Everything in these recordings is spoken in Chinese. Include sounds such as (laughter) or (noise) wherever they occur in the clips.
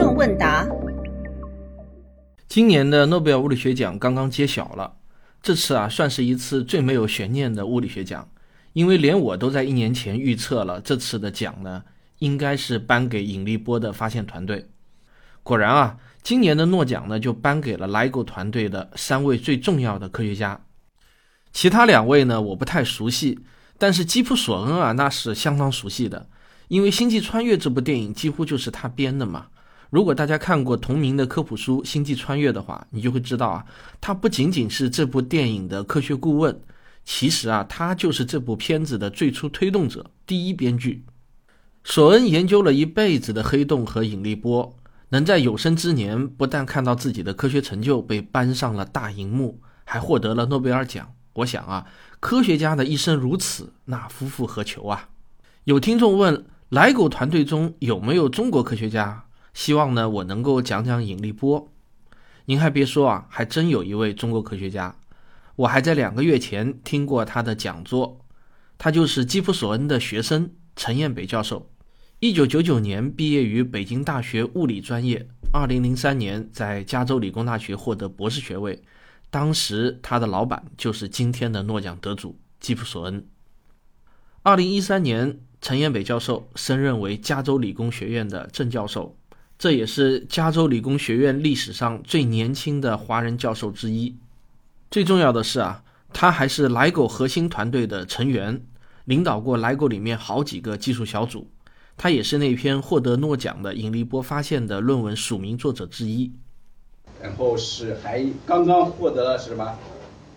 众问答。今年的诺贝尔物理学奖刚刚揭晓了，这次啊算是一次最没有悬念的物理学奖，因为连我都在一年前预测了这次的奖呢，应该是颁给引力波的发现团队。果然啊，今年的诺奖呢就颁给了 LIGO 团队的三位最重要的科学家，其他两位呢我不太熟悉，但是基普索恩啊那是相当熟悉的。因为《星际穿越》这部电影几乎就是他编的嘛。如果大家看过同名的科普书《星际穿越》的话，你就会知道啊，他不仅仅是这部电影的科学顾问，其实啊，他就是这部片子的最初推动者、第一编剧。索恩研究了一辈子的黑洞和引力波，能在有生之年不但看到自己的科学成就被搬上了大荧幕，还获得了诺贝尔奖。我想啊，科学家的一生如此，那夫复何求啊？有听众问。莱狗团队中有没有中国科学家？希望呢，我能够讲讲引力波。您还别说啊，还真有一位中国科学家，我还在两个月前听过他的讲座。他就是基普索恩的学生陈彦北教授，一九九九年毕业于北京大学物理专业，二零零三年在加州理工大学获得博士学位。当时他的老板就是今天的诺奖得主基普索恩。二零一三年。陈彦北教授升任为加州理工学院的正教授，这也是加州理工学院历史上最年轻的华人教授之一。最重要的是啊，他还是莱狗核心团队的成员，领导过莱狗里面好几个技术小组。他也是那篇获得诺奖的引力波发现的论文署名作者之一。然后是还刚刚获得了是什么？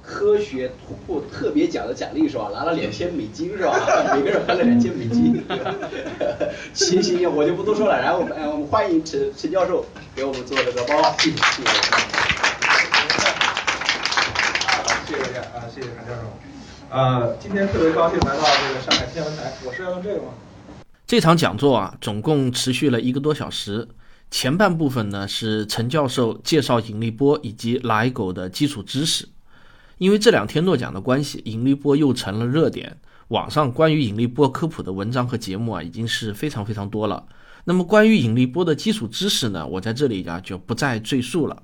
科学突破特别奖的奖励是吧？拿了两千美金是吧？(laughs) 每个人分了两千美金。(laughs) 行行行，我就不多说了。然后我们我们欢迎陈陈教授给我们做这个报告。谢谢。谢谢啊，谢谢陈教授。呃，今天特别高兴来到这个上海天文台。我是要用这个吗？这场讲座啊，总共持续了一个多小时。前半部分呢是陈教授介绍引力波以及来狗的基础知识。因为这两天诺奖的关系，引力波又成了热点。网上关于引力波科普的文章和节目啊，已经是非常非常多了。那么关于引力波的基础知识呢，我在这里啊就不再赘述了。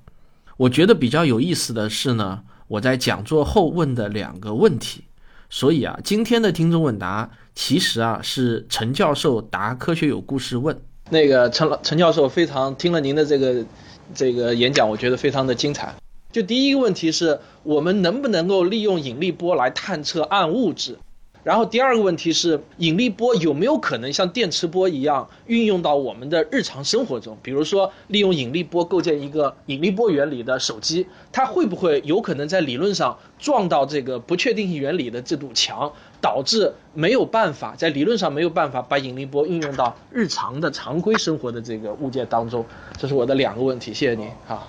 我觉得比较有意思的是呢，我在讲座后问的两个问题。所以啊，今天的听众问答其实啊是陈教授答科学有故事问。那个陈老陈教授非常听了您的这个这个演讲，我觉得非常的精彩。就第一个问题是我们能不能够利用引力波来探测暗物质，然后第二个问题是引力波有没有可能像电磁波一样运用到我们的日常生活中？比如说利用引力波构建一个引力波原理的手机，它会不会有可能在理论上撞到这个不确定性原理的这堵墙，导致没有办法在理论上没有办法把引力波运用到日常的常规生活的这个物件当中？这是我的两个问题，谢谢您，好。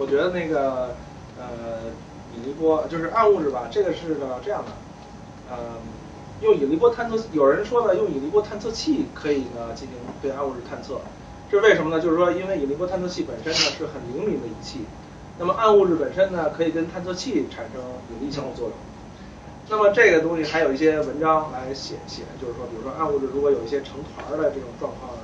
我觉得那个呃引力波就是暗物质吧，这个是个这样的，呃用引力波探测，有人说呢用引力波探测器可以呢进行对暗物质探测，这是为什么呢？就是说因为引力波探测器本身呢是很灵敏的仪器，那么暗物质本身呢可以跟探测器产生引力相互作用，那么这个东西还有一些文章来写写，就是说比如说暗物质如果有一些成团的这种状况呢，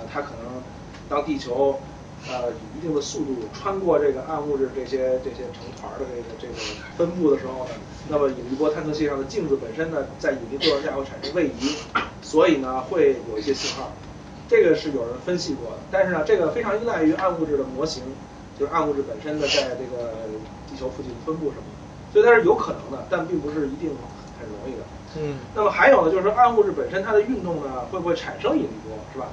呃它可能当地球。呃，以一定的速度穿过这个暗物质这些这些成团的这个这个分布的时候呢，那么引力波探测器上的镜子本身呢，在引力作用下会产生位移，所以呢会有一些信号。这个是有人分析过的，但是呢，这个非常依赖于暗物质的模型，就是暗物质本身的在这个地球附近分布什么的，所以它是有可能的，但并不是一定很容易的。嗯。那么还有呢，就是说暗物质本身它的运动呢，会不会产生引力波，是吧？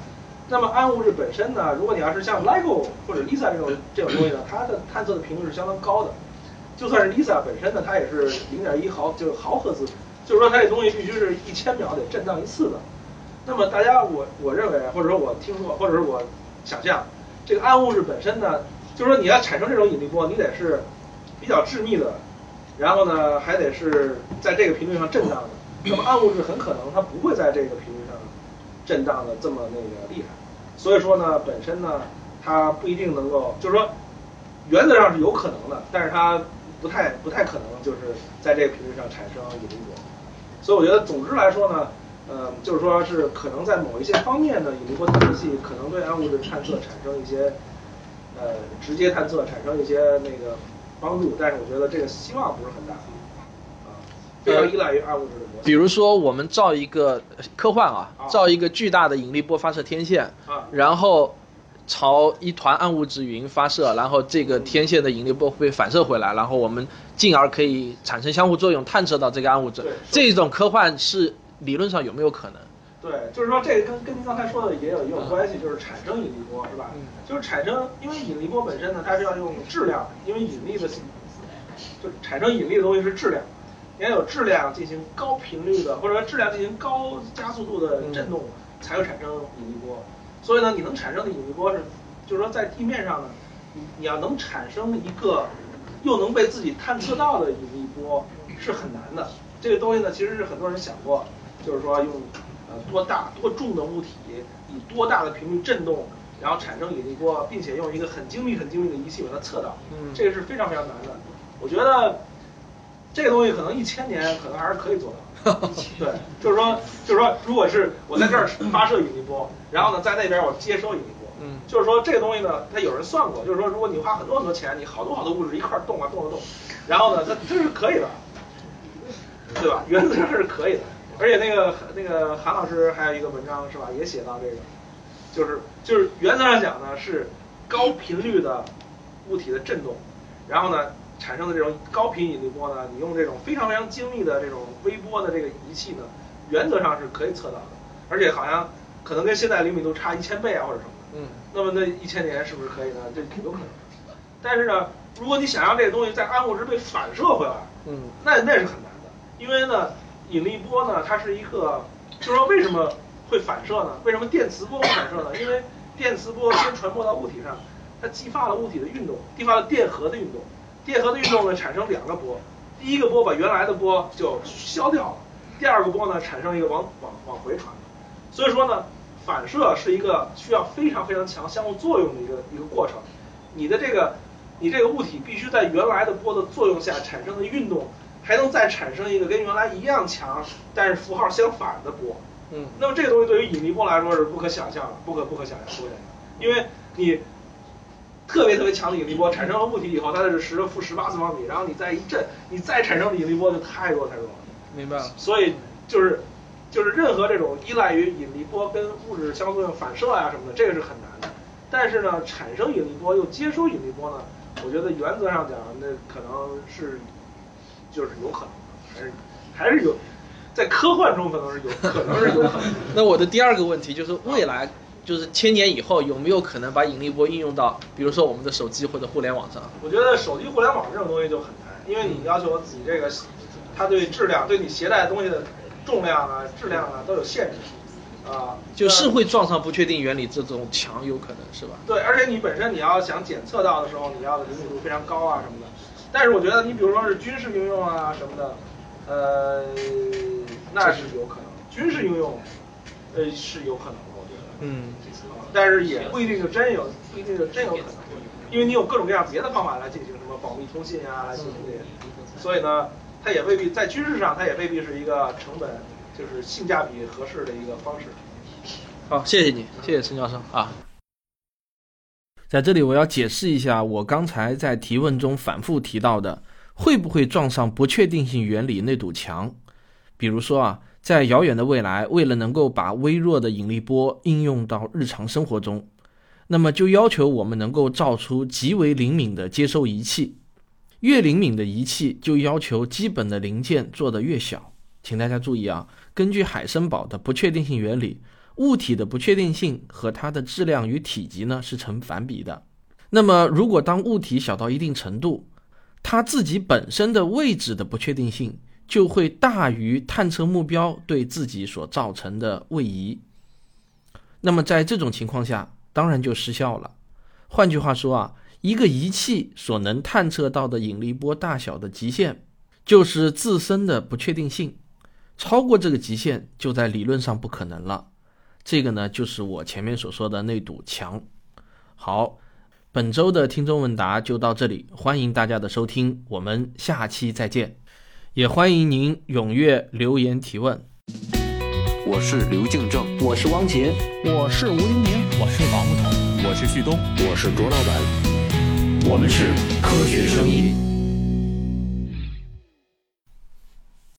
那么暗物质本身呢？如果你要是像 LIGO 或者 LISA 这种这种东西呢，它的 (clears throat) 探测的频率是相当高的。就算是 LISA 本身呢，它也是零点一毫，就是毫赫兹，就是说它这东西必须是一千秒得震荡一次的。那么大家我我认为，或者说我听说，或者是我想象，这个暗物质本身呢，就是说你要产生这种引力波，你得是比较致密的，然后呢还得是在这个频率上震荡的。那么暗物质很可能它不会在这个频率。震荡的这么那个厉害，所以说呢，本身呢，它不一定能够，就是说，原则上是有可能的，但是它不太不太可能就是在这个频率上产生引力波。所以我觉得，总之来说呢，呃，就是说是可能在某一些方面呢引力波探测器可能对暗物质探测产生一些呃直接探测产生一些那个帮助，但是我觉得这个希望不是很大，非常依赖于暗物质的模型。比如说，我们造一个科幻啊啊，造一个巨大的引力波发射天线，啊，然后朝一团暗物质云发射，然后这个天线的引力波会被反射回来，然后我们进而可以产生相互作用，探测到这个暗物质对。这种科幻是理论上有没有可能？对，就是说这个跟跟您刚才说的也有也有关系，就是产生引力波是吧？嗯就是产生，因为引力波本身呢，它是要用质量，因为引力的，就产生引力的东西是质量，你要有质量进行高频率的，或者说质量进行高加速度的震动，才会产生引力波。所以呢，你能产生的引力波是，就是说在地面上呢，你你要能产生一个又能被自己探测到的引力波是很难的。这个东西呢，其实是很多人想过，就是说用呃多大多重的物体以多大的频率震动，然后产生引力波，并且用一个很精密很精密的仪器把它测到，嗯这个是非常非常难的。我觉得这个东西可能一千年可能还是可以做到的。(laughs) 对，就是说，就是说，如果是我在这儿发射引力波，然后呢，在那边我接收引力波，嗯就是说这个东西呢，它有人算过，就是说，如果你花很多很多钱，你好多好多物质一块儿动啊动啊动，然后呢，它这是可以的，对吧？原则上是可以的。而且那个那个韩老师还有一个文章是吧，也写到这个，就是就是原则上讲呢是高频率的物体的振动，然后呢产生的这种高频引力波呢，你用这种非常非常精密的这种微波的这个仪器呢，原则上是可以测到的，而且好像可能跟现在灵敏度差一千倍啊或者什么的。嗯那么那一千年是不是可以呢？这有可能。但是呢，如果你想让这个东西在暗物质被反射回来，嗯那那是很难的，因为呢，引力波呢，它是一个，就是说为什么会反射呢？为什么电磁波会反射呢？因为电磁波先传播到物体上，它激发了物体的运动，激发了电荷的运动，电荷的运动呢产生两个波，第一个波把原来的波就消掉了，第二个波呢产生一个往往往回传。的，所以说呢，反射是一个需要非常非常强相互作用的一个一个过程，你的这个你这个物体必须在原来的波的作用下产生的运动，还能再产生一个跟原来一样强，但是符号相反的波。嗯。那么这个东西对于引力波来说是不可想象的，不可不可想象，不可想象，因为你特别特别强的引力波产生了物体以后，它是十的负十八次方米，然后你再一震，你再产生的引力波就太弱太弱了。明白了。所以就是就是任何这种依赖于引力波跟物质相作用反射啊什么的，这个是很难的。但是呢，产生引力波又接收引力波呢，我觉得原则上讲，那可能是就是有可能的，还是还是有在科幻中可能是有可能是有可能。(laughs) 那我的第二个问题就是未来。就是千年以后有没有可能把引力波应用到，比如说我们的手机或者互联网上？我觉得手机互联网这种东西就很难，因为你要求自己这个，它对质量、对你携带的东西的重量啊、质量啊都有限制，啊，就是会撞上不确定原理这种墙，有可能是吧？对，而且你本身你要想检测到的时候，你要的灵敏度非常高啊什么的。但是我觉得你比如说是军事应用啊什么的，呃，那是有可能，军事应用，呃是有可能的。嗯，但是也不一定就真有，不一定就真有可能，因为你有各种各样别的方法来进行什么保密通信啊，来进行这些，所以呢，它也未必在军事上，它也未必是一个成本就是性价比合适的一个方式。好，谢谢你，谢谢陈教授啊。在这里，我要解释一下我刚才在提问中反复提到的，会不会撞上不确定性原理那堵墙？比如说啊，在遥远的未来，为了能够把微弱的引力波应用到日常生活中，那么就要求我们能够造出极为灵敏的接收仪器。越灵敏的仪器，就要求基本的零件做得越小。请大家注意啊，根据海森堡的不确定性原理，物体的不确定性和它的质量与体积呢是成反比的。那么，如果当物体小到一定程度，它自己本身的位置的不确定性就会大于探测目标对自己所造成的位移。那么在这种情况下，当然就失效了。换句话说啊，一个仪器所能探测到的引力波大小的极限，就是自身的不确定性。超过这个极限，就在理论上不可能了。这个呢，就是我前面所说的那堵墙。好，本周的听众问答就到这里，欢迎大家的收听，我们下期再见。也欢迎您踊跃留言提问。我是刘敬正，我是汪杰，我是吴黎明，我是王木桐，我是旭东，我是卓老板，我们是科学声音。